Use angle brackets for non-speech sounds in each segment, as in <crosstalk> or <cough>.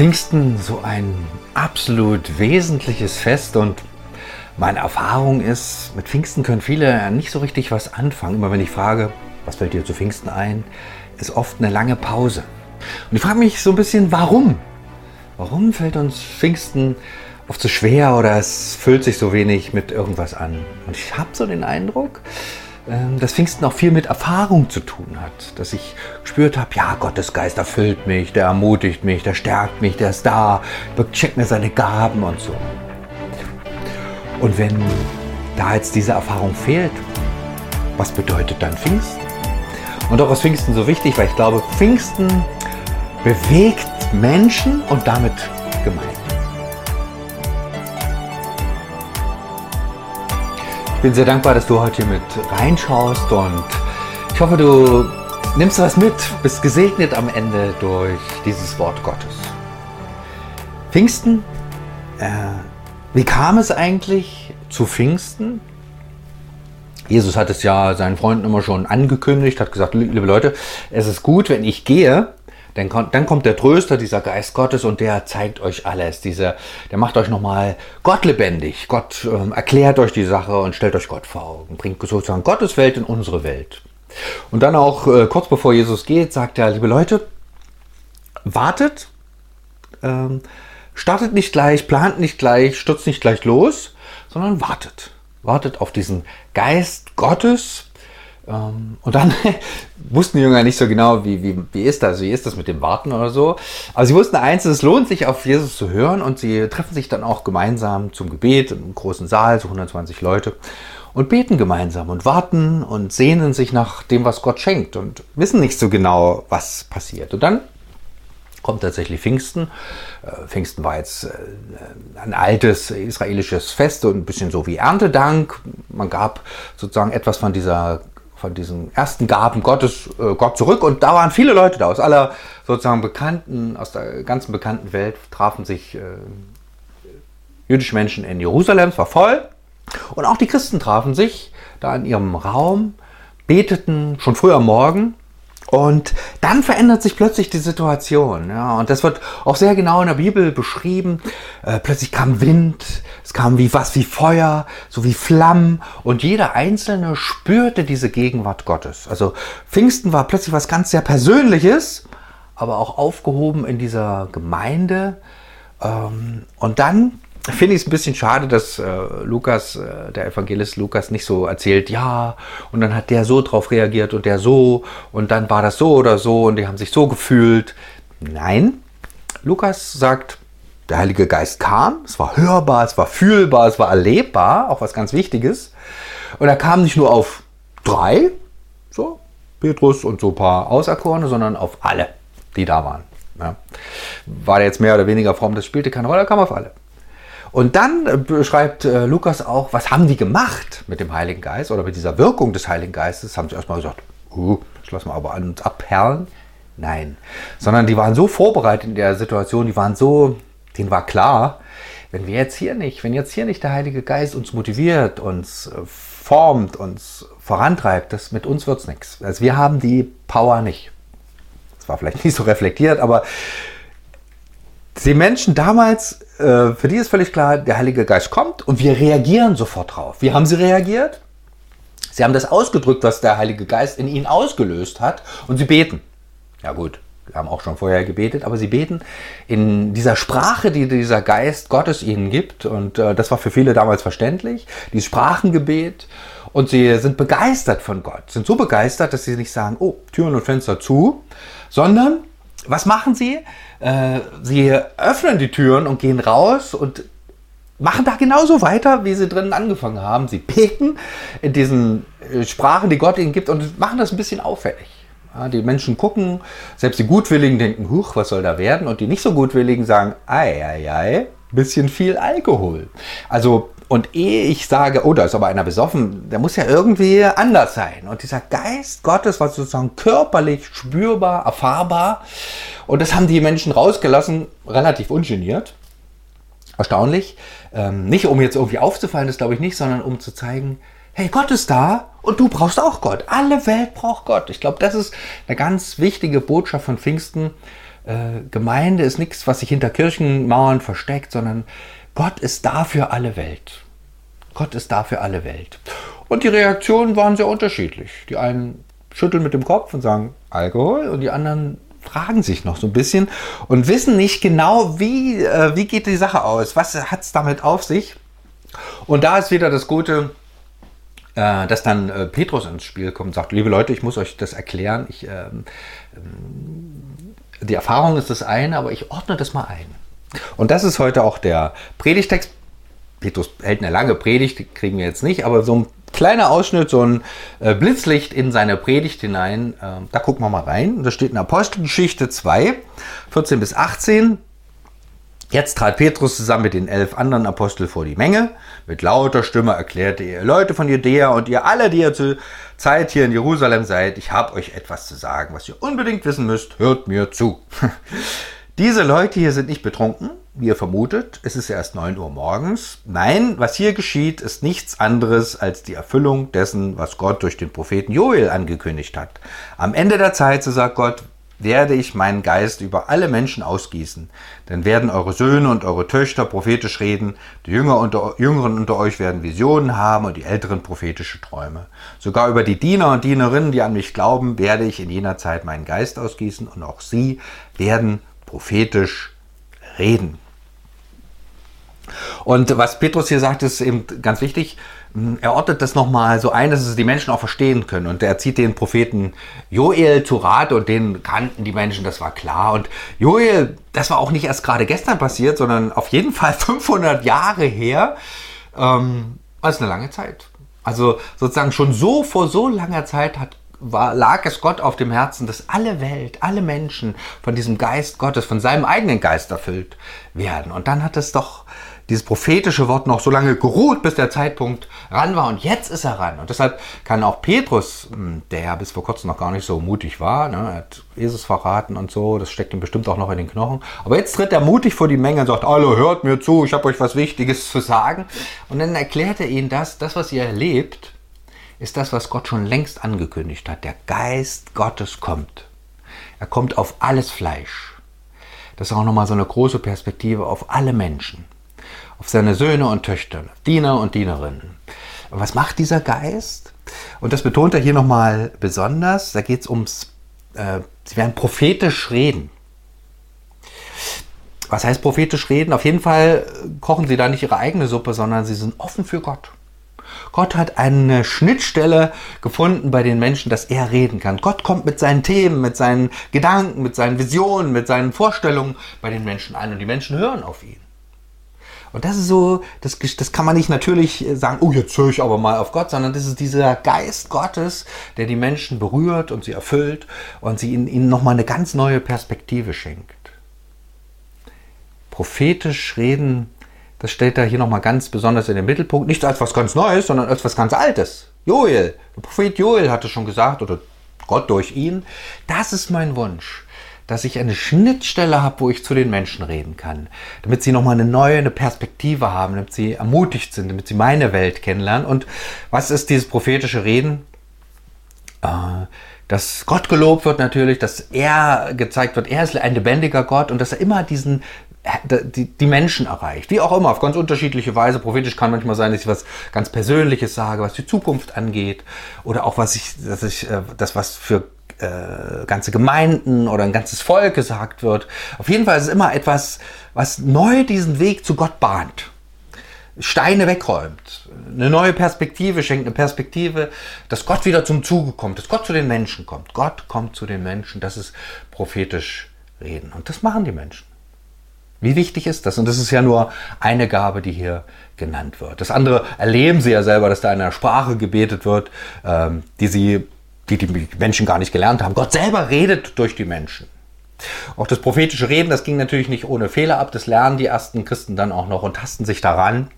Pfingsten so ein absolut wesentliches Fest und meine Erfahrung ist, mit Pfingsten können viele nicht so richtig was anfangen. Immer wenn ich frage, was fällt dir zu Pfingsten ein, ist oft eine lange Pause. Und ich frage mich so ein bisschen, warum? Warum fällt uns Pfingsten oft so schwer oder es füllt sich so wenig mit irgendwas an? Und ich habe so den Eindruck, dass Pfingsten auch viel mit Erfahrung zu tun hat. Dass ich gespürt habe, ja, Gottes Geist erfüllt mich, der ermutigt mich, der stärkt mich, der ist da, checkt mir seine Gaben und so. Und wenn da jetzt diese Erfahrung fehlt, was bedeutet dann Pfingsten? Und auch ist Pfingsten so wichtig, weil ich glaube, Pfingsten bewegt Menschen und damit Gemeinden. Bin sehr dankbar, dass du heute hier mit reinschaust und ich hoffe, du nimmst was mit, bist gesegnet am Ende durch dieses Wort Gottes. Pfingsten, äh, wie kam es eigentlich zu Pfingsten? Jesus hat es ja seinen Freunden immer schon angekündigt, hat gesagt, liebe Leute, es ist gut, wenn ich gehe, dann kommt, dann kommt der Tröster, dieser Geist Gottes, und der zeigt euch alles. Dieser, der macht euch nochmal Gott lebendig. Gott ähm, erklärt euch die Sache und stellt euch Gott vor Augen. Bringt sozusagen Gottes Welt in unsere Welt. Und dann auch äh, kurz bevor Jesus geht, sagt er, liebe Leute, wartet, ähm, startet nicht gleich, plant nicht gleich, stürzt nicht gleich los, sondern wartet. Wartet auf diesen Geist Gottes, und dann <laughs> wussten die Jünger nicht so genau, wie, wie, wie ist das, wie ist das mit dem Warten oder so. Aber sie wussten eins, es lohnt sich auf Jesus zu hören und sie treffen sich dann auch gemeinsam zum Gebet im großen Saal, so 120 Leute, und beten gemeinsam und warten und sehnen sich nach dem, was Gott schenkt und wissen nicht so genau, was passiert. Und dann kommt tatsächlich Pfingsten. Äh, Pfingsten war jetzt äh, ein altes israelisches Fest und ein bisschen so wie Erntedank. Man gab sozusagen etwas von dieser von diesen ersten Gaben Gottes äh, Gott zurück. Und da waren viele Leute da. Aus aller sozusagen bekannten, aus der ganzen bekannten Welt trafen sich äh, jüdische Menschen in Jerusalem, es war voll. Und auch die Christen trafen sich da in ihrem Raum, beteten schon früh am Morgen. Und dann verändert sich plötzlich die Situation. Ja, und das wird auch sehr genau in der Bibel beschrieben. Äh, plötzlich kam Wind, es kam wie was wie Feuer, so wie Flammen. Und jeder Einzelne spürte diese Gegenwart Gottes. Also Pfingsten war plötzlich was ganz sehr Persönliches, aber auch aufgehoben in dieser Gemeinde. Ähm, und dann finde ich es ein bisschen schade, dass äh, Lukas, äh, der Evangelist Lukas, nicht so erzählt, ja, und dann hat der so drauf reagiert und der so, und dann war das so oder so, und die haben sich so gefühlt. Nein, Lukas sagt, der Heilige Geist kam, es war hörbar, es war fühlbar, es war erlebbar, auch was ganz Wichtiges. Und er kam nicht nur auf drei, so, Petrus und so ein paar Auserkorene, sondern auf alle, die da waren. Ja. War jetzt mehr oder weniger fromm, das spielte keine Rolle, er kam auf alle. Und dann äh, beschreibt äh, Lukas auch, was haben die gemacht mit dem Heiligen Geist oder mit dieser Wirkung des Heiligen Geistes? Haben sie erstmal gesagt, uh, das lassen wir aber an uns abperlen. Nein, sondern die waren so vorbereitet in der Situation, die waren so, denen war klar, wenn wir jetzt hier nicht, wenn jetzt hier nicht der Heilige Geist uns motiviert, uns äh, formt, uns vorantreibt, das mit uns wird es nichts. Also wir haben die Power nicht. Das war vielleicht <laughs> nicht so reflektiert, aber die Menschen damals, äh, für die ist völlig klar, der Heilige Geist kommt und wir reagieren sofort drauf. Wie haben sie reagiert? Sie haben das ausgedrückt, was der Heilige Geist in ihnen ausgelöst hat und sie beten. Ja gut, haben auch schon vorher gebetet, aber sie beten in dieser Sprache, die dieser Geist Gottes ihnen gibt und äh, das war für viele damals verständlich, dieses Sprachengebet und sie sind begeistert von Gott, sind so begeistert, dass sie nicht sagen, oh, Türen und Fenster zu, sondern was machen sie? Äh, sie öffnen die Türen und gehen raus und machen da genauso weiter, wie sie drinnen angefangen haben. Sie beten in diesen äh, Sprachen, die Gott ihnen gibt und machen das ein bisschen auffällig. Ja, die Menschen gucken, selbst die Gutwilligen denken, huch, was soll da werden? Und die nicht so Gutwilligen sagen, ei, ei, ei, bisschen viel Alkohol. Also und ehe ich sage, oh, da ist aber einer besoffen, der muss ja irgendwie anders sein. Und dieser Geist Gottes war sozusagen körperlich spürbar, erfahrbar. Und das haben die Menschen rausgelassen, relativ ungeniert. Erstaunlich. Ähm, nicht um jetzt irgendwie aufzufallen, das glaube ich nicht, sondern um zu zeigen, hey, Gott ist da und du brauchst auch Gott. Alle Welt braucht Gott. Ich glaube, das ist eine ganz wichtige Botschaft von Pfingsten, äh, Gemeinde ist nichts, was sich hinter Kirchenmauern versteckt, sondern Gott ist da für alle Welt. Gott ist da für alle Welt. Und die Reaktionen waren sehr unterschiedlich. Die einen schütteln mit dem Kopf und sagen Alkohol und die anderen fragen sich noch so ein bisschen und wissen nicht genau, wie, äh, wie geht die Sache aus, was hat es damit auf sich. Und da ist wieder das Gute, äh, dass dann äh, Petrus ins Spiel kommt und sagt, liebe Leute, ich muss euch das erklären. Ich, ähm, ähm, die Erfahrung ist das eine, aber ich ordne das mal ein. Und das ist heute auch der Predigtext. Petrus hält eine lange Predigt, kriegen wir jetzt nicht, aber so ein kleiner Ausschnitt, so ein äh, Blitzlicht in seine Predigt hinein. Äh, da gucken wir mal rein. Da steht in Apostelgeschichte 2, 14 bis 18. Jetzt trat Petrus zusammen mit den elf anderen Aposteln vor die Menge. Mit lauter Stimme erklärte er, Leute von Judäa und ihr alle, die ihr zur Zeit hier in Jerusalem seid, ich habe euch etwas zu sagen, was ihr unbedingt wissen müsst, hört mir zu. <laughs> Diese Leute hier sind nicht betrunken, wie ihr vermutet, es ist erst 9 Uhr morgens. Nein, was hier geschieht, ist nichts anderes als die Erfüllung dessen, was Gott durch den Propheten Joel angekündigt hat. Am Ende der Zeit, so sagt Gott, werde ich meinen Geist über alle Menschen ausgießen. Dann werden eure Söhne und eure Töchter prophetisch reden, die Jünger unter, Jüngeren unter euch werden Visionen haben und die Älteren prophetische Träume. Sogar über die Diener und Dienerinnen, die an mich glauben, werde ich in jener Zeit meinen Geist ausgießen und auch sie werden prophetisch reden. Und was Petrus hier sagt, ist eben ganz wichtig. Er ordnet das nochmal so ein, dass es die Menschen auch verstehen können. Und er zieht den Propheten Joel zu Rate und den kannten die Menschen, das war klar. Und Joel, das war auch nicht erst gerade gestern passiert, sondern auf jeden Fall <laughs> 500 Jahre her. Ähm, das ist eine lange Zeit. Also sozusagen schon so vor so langer Zeit hat war, lag es Gott auf dem Herzen, dass alle Welt, alle Menschen von diesem Geist Gottes, von seinem eigenen Geist erfüllt werden. Und dann hat es doch dieses prophetische Wort noch so lange geruht, bis der Zeitpunkt ran war. Und jetzt ist er ran. Und deshalb kann auch Petrus, hm, der ja bis vor kurzem noch gar nicht so mutig war, ne, hat Jesus verraten und so, das steckt ihm bestimmt auch noch in den Knochen. Aber jetzt tritt er mutig vor die Menge und sagt, Hallo, hört mir zu, ich habe euch was Wichtiges zu sagen. Und dann erklärt er ihnen das, das, was ihr erlebt, ist das, was Gott schon längst angekündigt hat. Der Geist Gottes kommt. Er kommt auf alles Fleisch. Das ist auch nochmal so eine große Perspektive auf alle Menschen auf seine Söhne und Töchter, Diener und Dienerinnen. Und was macht dieser Geist? Und das betont er hier nochmal besonders. Da geht es ums, äh, sie werden prophetisch reden. Was heißt prophetisch reden? Auf jeden Fall kochen sie da nicht ihre eigene Suppe, sondern sie sind offen für Gott. Gott hat eine Schnittstelle gefunden bei den Menschen, dass er reden kann. Gott kommt mit seinen Themen, mit seinen Gedanken, mit seinen Visionen, mit seinen Vorstellungen bei den Menschen ein und die Menschen hören auf ihn. Und das ist so, das, das kann man nicht natürlich sagen, oh, jetzt höre ich aber mal auf Gott, sondern das ist dieser Geist Gottes, der die Menschen berührt und sie erfüllt und sie ihnen, ihnen nochmal eine ganz neue Perspektive schenkt. Prophetisch reden, das stellt er hier nochmal ganz besonders in den Mittelpunkt, nicht als was ganz Neues, sondern als was ganz Altes. Joel, der Prophet Joel hatte schon gesagt, oder Gott durch ihn, das ist mein Wunsch dass ich eine Schnittstelle habe, wo ich zu den Menschen reden kann, damit sie nochmal eine neue eine Perspektive haben, damit sie ermutigt sind, damit sie meine Welt kennenlernen. Und was ist dieses prophetische Reden? Äh, dass Gott gelobt wird natürlich, dass er gezeigt wird, er ist ein lebendiger Gott und dass er immer diesen die, die Menschen erreicht. Wie auch immer, auf ganz unterschiedliche Weise. Prophetisch kann manchmal sein, dass ich was ganz Persönliches sage, was die Zukunft angeht. Oder auch was ich, dass ich äh, das, was für äh, ganze Gemeinden oder ein ganzes Volk gesagt wird. Auf jeden Fall ist es immer etwas, was neu diesen Weg zu Gott bahnt. Steine wegräumt, eine neue Perspektive schenkt, eine Perspektive, dass Gott wieder zum Zuge kommt, dass Gott zu den Menschen kommt. Gott kommt zu den Menschen, das ist prophetisch reden. Und das machen die Menschen. Wie wichtig ist das? Und das ist ja nur eine Gabe, die hier genannt wird. Das andere erleben sie ja selber, dass da in einer Sprache gebetet wird, ähm, die sie die die Menschen gar nicht gelernt haben. Gott selber redet durch die Menschen. Auch das prophetische Reden, das ging natürlich nicht ohne Fehler ab. Das lernen die ersten Christen dann auch noch und tasten sich daran.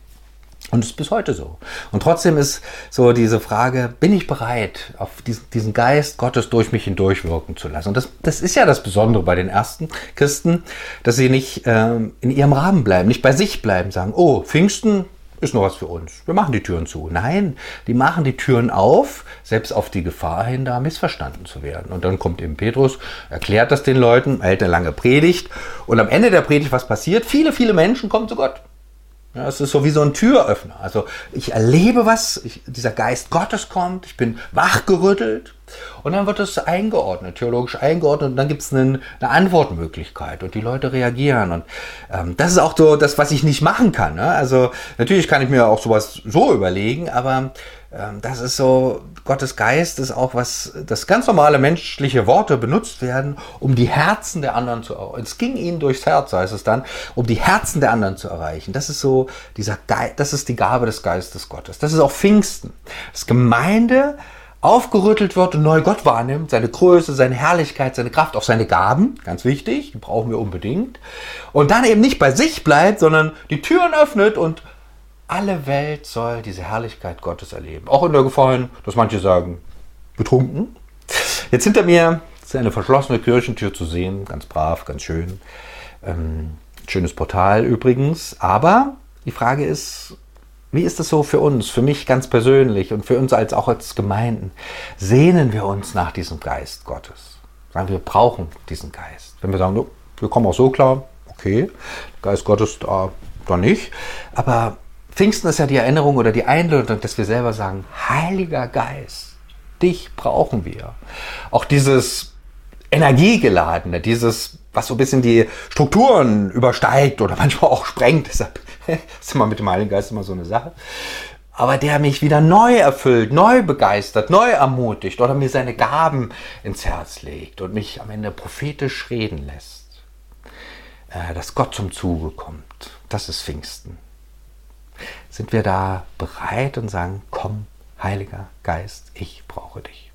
Und es ist bis heute so. Und trotzdem ist so diese Frage, bin ich bereit, auf diesen, Geist Gottes durch mich hindurch wirken zu lassen? Und das, das ist ja das Besondere bei den ersten Christen, dass sie nicht ähm, in ihrem Rahmen bleiben, nicht bei sich bleiben, sagen, oh, Pfingsten, ist noch was für uns. Wir machen die Türen zu. Nein, die machen die Türen auf, selbst auf die Gefahr hin, da missverstanden zu werden. Und dann kommt eben Petrus, erklärt das den Leuten, hält eine lange Predigt. Und am Ende der Predigt, was passiert? Viele, viele Menschen kommen zu Gott. Ja, es ist so wie so ein Türöffner. Also ich erlebe was, ich, dieser Geist Gottes kommt, ich bin wachgerüttelt und dann wird es eingeordnet, theologisch eingeordnet und dann gibt es eine, Antwortmöglichkeit und die Leute reagieren. Und ähm, das ist auch so das, was ich nicht machen kann. Ne? Also natürlich kann ich mir auch sowas so überlegen, aber ähm, das ist so, Gottes Geist ist auch was, das ganz normale menschliche Worte benutzt werden, um die Herzen der anderen zu erreichen. Es ging ihnen durchs Herz, heißt es dann, um die Herzen der anderen zu erreichen. Das ist so, dieser Geist, das ist die Gabe des Geistes Gottes. Das ist auch Pfingsten. Das Gemeinde aufgerüttelt wird und neu Gott wahrnimmt, seine Größe, seine Herrlichkeit, seine Kraft, auch seine Gaben, ganz wichtig, die brauchen wir unbedingt. Und dann eben nicht bei sich bleibt, sondern die Türen öffnet und alle Welt soll diese Herrlichkeit Gottes erleben. Auch in der Gefahr dass manche sagen, betrunken. Jetzt hinter mir ist eine verschlossene Kirchentür zu sehen, ganz brav, ganz schön. Ähm, schönes Portal übrigens. Aber die Frage ist, wie ist das so für uns, für mich ganz persönlich und für uns als auch als Gemeinden? Sehnen wir uns nach diesem Geist Gottes? Sagen wir, brauchen diesen Geist. Wenn wir sagen, wir kommen auch so klar, okay, Geist Gottes da, da nicht. Aber Pfingsten ist ja die Erinnerung oder die Einladung, dass wir selber sagen, Heiliger Geist, dich brauchen wir. Auch dieses Energiegeladene, dieses, was so ein bisschen die Strukturen übersteigt oder manchmal auch sprengt, deshalb <laughs> ist immer mit dem Heiligen Geist immer so eine Sache. Aber der mich wieder neu erfüllt, neu begeistert, neu ermutigt oder mir seine Gaben ins Herz legt und mich am Ende prophetisch reden lässt. Äh, dass Gott zum Zuge kommt. Das ist Pfingsten sind wir da bereit und sagen, komm, Heiliger Geist, ich brauche dich.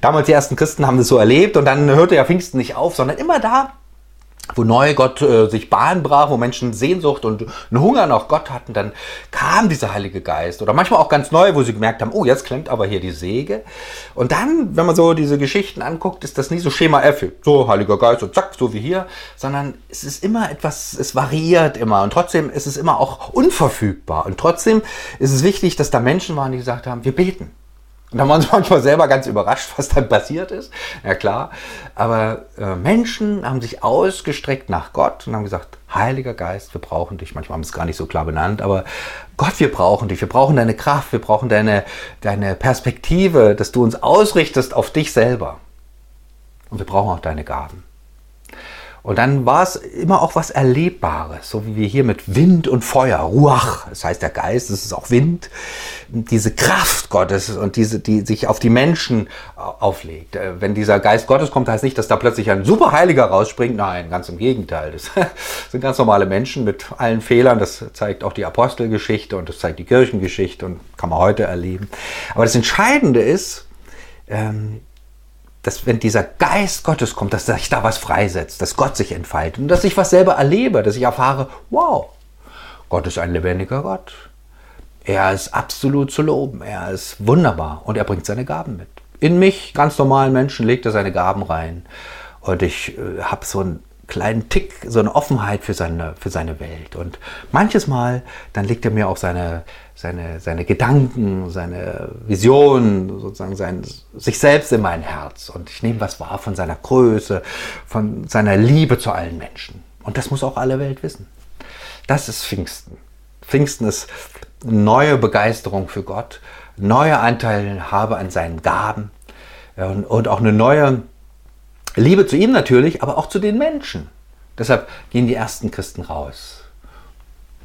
Damals die ersten Christen haben das so erlebt und dann hörte ja Pfingsten nicht auf, sondern immer da, wo neu Gott äh, sich Bahn brach, wo Menschen Sehnsucht und einen Hunger nach Gott hatten, dann kam dieser Heilige Geist. Oder manchmal auch ganz neu, wo sie gemerkt haben, oh, jetzt klemmt aber hier die Säge. Und dann, wenn man so diese Geschichten anguckt, ist das nie so Schema F, so Heiliger Geist und zack, so wie hier, sondern es ist immer etwas, es variiert immer und trotzdem ist es immer auch unverfügbar. Und trotzdem ist es wichtig, dass da Menschen waren, die gesagt haben, wir beten. Und da waren sie <laughs> manchmal selber ganz überrascht, was dann passiert ist. Ja klar. Aber äh, Menschen haben sich ausgestreckt nach Gott und haben gesagt, Heiliger Geist, wir brauchen dich. Manchmal haben es gar nicht so klar benannt, aber Gott, wir brauchen dich. Wir brauchen deine Kraft, wir brauchen deine, deine Perspektive, dass du uns ausrichtest auf dich selber. Und wir brauchen auch deine Gaben. Und dann war es immer auch was Erlebbares, so wie wir hier mit Wind und Feuer, Ruach, das heißt der Geist, das ist auch Wind, diese Kraft Gottes und diese, die sich auf die Menschen auflegt. Äh, wenn dieser Geist Gottes kommt, heißt nicht, dass da plötzlich ein Superheiliger rausspringt. Nein, ganz im Gegenteil. Das <laughs> sind ganz normale Menschen mit allen Fehlern. Das zeigt auch die Apostelgeschichte und das zeigt die Kirchengeschichte und kann man heute erleben. Aber das Entscheidende ist, ähm, dass wenn dieser Geist Gottes kommt, dass sich da was freisetzt, dass Gott sich entfaltet und dass ich was selber erlebe, dass ich erfahre, wow, Gott ist ein lebendiger Gott. Er ist absolut zu loben, er ist wunderbar und er bringt seine Gaben mit. In mich, ganz normalen Menschen, legt er seine Gaben rein und ich äh, habe so einen kleinen Tick, so eine Offenheit für seine, für seine Welt. Und manches Mal, dann legt er mir auch seine, seine, seine Gedanken, seine Visionen, sozusagen sein, sich selbst in mein Herz. Und ich nehme was wahr von seiner Größe, von seiner Liebe zu allen Menschen. Und das muss auch alle Welt wissen. Das ist Pfingsten. Pfingsten ist neue Begeisterung für Gott, neue Anteile habe an seinen Gaben und, und auch eine neue Liebe zu ihm natürlich, aber auch zu den Menschen. Deshalb gehen die ersten Christen raus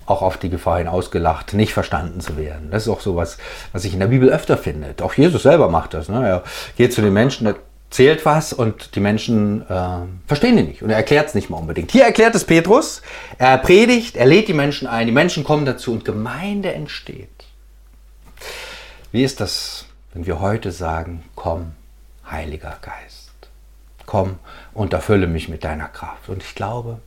auch auf die Gefahr hin ausgelacht, nicht verstanden zu werden. Das ist auch so was, was ich in der Bibel öfter finde. Auch Jesus selber macht das. Ne? Er geht zu den Menschen, erzählt was und die Menschen äh, verstehen ihn nicht und er erklärt es nicht mal unbedingt. Hier erklärt es Petrus, er predigt, er lädt die Menschen ein, die Menschen kommen dazu und Gemeinde entsteht. Wie ist das, wenn wir heute sagen, komm, Heiliger Geist, komm und erfülle mich mit deiner Kraft. Und ich glaube,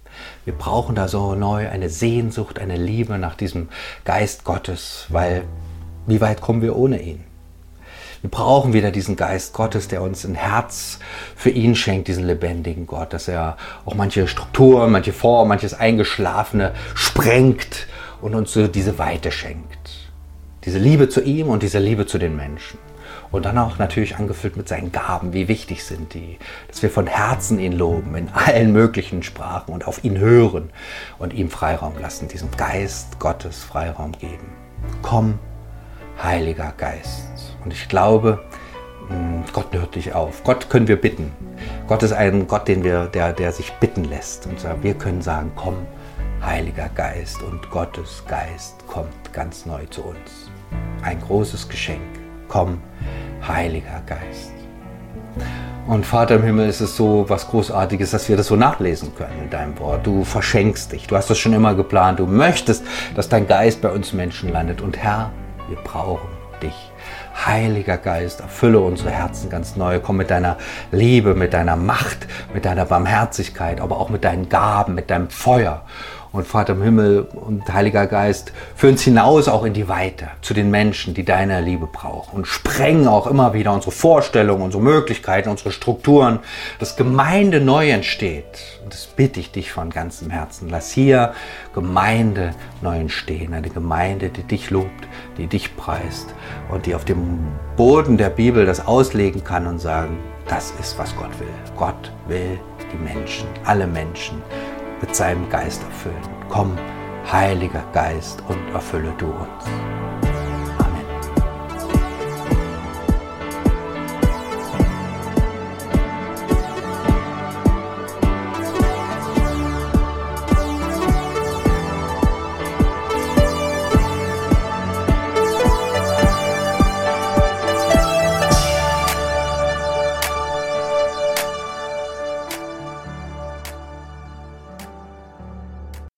wir brauchen da so neu eine Sehnsucht, eine Liebe nach diesem Geist Gottes, weil wie weit kommen wir ohne ihn? Wir brauchen wieder diesen Geist Gottes, der uns ein Herz für ihn schenkt, diesen lebendigen Gott, dass er auch manche Strukturen, manche Formen, manches Eingeschlafene sprengt und uns so diese Weite schenkt. Diese Liebe zu ihm und diese Liebe zu den Menschen. Und dann auch natürlich angefüllt mit seinen Gaben, wie wichtig sind die, dass wir von Herzen ihn loben, in allen möglichen Sprachen und auf ihn hören und ihm Freiraum lassen, diesem Geist Gottes Freiraum geben. Komm, Heiliger Geist. Und ich glaube, hm, Gott hört dich auf. Gott können wir bitten. Gott ist ein Gott, den wir, der, der sich bitten lässt. Und wir können sagen, komm, Heiliger Geist. Und Gottes Geist kommt ganz neu zu uns. Ein großes Geschenk. Komm, Heiliger Geist. Und Vater im Himmel ist es so was Großartiges, dass wir das so nachlesen können in deinem Wort. Du verschenkst dich. Du hast das schon immer geplant. Du möchtest, dass dein Geist bei uns Menschen landet. Und Herr, wir brauchen dich. Heiliger Geist, erfülle unsere Herzen ganz neu. Komm mit deiner Liebe, mit deiner Macht, mit deiner Barmherzigkeit, aber auch mit deinen Gaben, mit deinem Feuer und Vater im Himmel und Heiliger Geist, führ uns hinaus auch in die Weite zu den Menschen, die deine Liebe brauchen und sprengen auch immer wieder unsere Vorstellungen, unsere Möglichkeiten, unsere Strukturen, dass Gemeinde neu entsteht. Und das bitte ich dich von ganzem Herzen. Lass hier Gemeinde neu entstehen, eine Gemeinde, die dich lobt, die dich preist und die auf dem Boden der Bibel das auslegen kann und sagen, das ist, was Gott will. Gott will die Menschen, alle Menschen mit seinem Geist erfüllen. Komm, Heiliger Geist, und erfülle du uns.